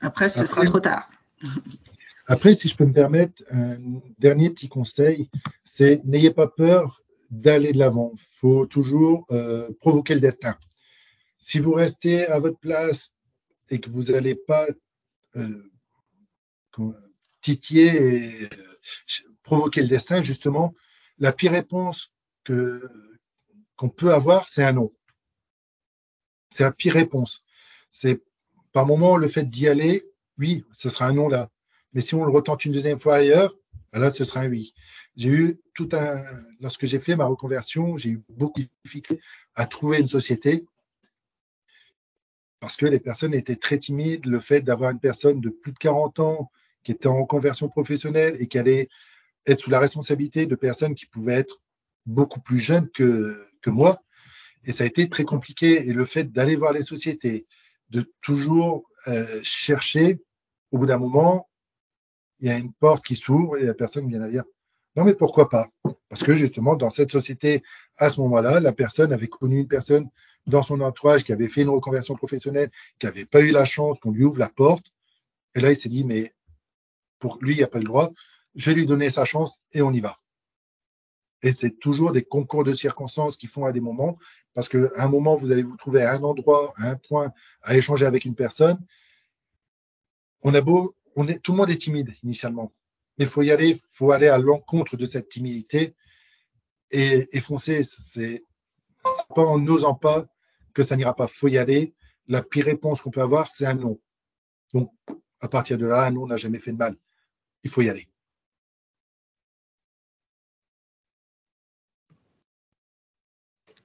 Speaker 2: Après ce sera trop tard.
Speaker 1: Après, si je peux me permettre, un dernier petit conseil, c'est n'ayez pas peur d'aller de l'avant. Il faut toujours euh, provoquer le destin. Si vous restez à votre place et que vous n'allez pas euh, titiller et euh, provoquer le destin, justement, la pire réponse que qu'on peut avoir, c'est un non. C'est la pire réponse. C'est par moment le fait d'y aller, oui, ce sera un non là. Mais si on le retente une deuxième fois ailleurs, ben là, ce sera un oui. J'ai eu tout un, lorsque j'ai fait ma reconversion, j'ai eu beaucoup de difficultés à trouver une société parce que les personnes étaient très timides. Le fait d'avoir une personne de plus de 40 ans qui était en reconversion professionnelle et qui allait être sous la responsabilité de personnes qui pouvaient être beaucoup plus jeunes que, que moi. Et ça a été très compliqué. Et le fait d'aller voir les sociétés, de toujours euh, chercher, au bout d'un moment, il y a une porte qui s'ouvre et la personne vient à dire non mais pourquoi pas? Parce que justement dans cette société à ce moment-là, la personne avait connu une personne dans son entourage qui avait fait une reconversion professionnelle, qui n'avait pas eu la chance qu'on lui ouvre la porte. Et là il s'est dit mais pour lui il n'y a pas le droit, je vais lui donner sa chance et on y va. Et c'est toujours des concours de circonstances qui font à des moments, parce qu'à un moment, vous allez vous trouver à un endroit, à un point, à échanger avec une personne. On a beau tout le monde est timide initialement. Mais il faut y aller, il faut aller à l'encontre de cette timidité et, et foncer. C'est pas en n'osant pas que ça n'ira pas. Il faut y aller. La pire réponse qu'on peut avoir, c'est un non. Donc, à partir de là, un non n'a jamais fait de mal. Il faut y aller.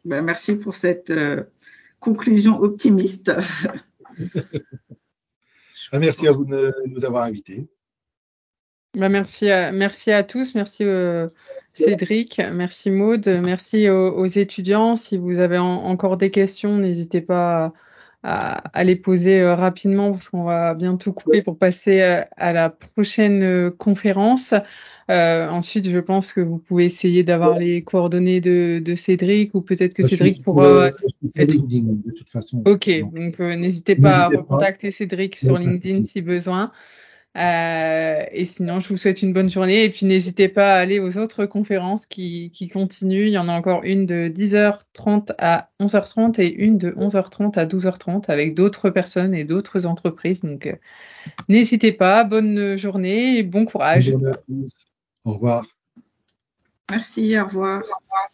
Speaker 2: Ben, merci pour cette euh, conclusion optimiste.
Speaker 1: Ah, merci à vous de nous avoir invités.
Speaker 3: Bah, merci, à, tous, merci euh, Cédric, merci Maude, merci aux, étudiants. Si vous avez encore des questions, n'hésitez pas à, les poser euh, rapidement parce qu'on va bientôt couper pour passer euh, à la prochaine conférence. ensuite, je pense que vous pouvez essayer d'avoir les coordonnées de, Cédric ou peut-être que Cédric pourra. de toute façon. Ok, donc n'hésitez pas à recontacter Cédric sur LinkedIn si besoin. Euh, et sinon, je vous souhaite une bonne journée. Et puis, n'hésitez pas à aller aux autres conférences qui, qui, continuent. Il y en a encore une de 10h30 à 11h30 et une de 11h30 à 12h30 avec d'autres personnes et d'autres entreprises. Donc, euh, n'hésitez pas. Bonne journée et bon courage.
Speaker 1: Au revoir.
Speaker 2: Merci, au revoir. Au revoir.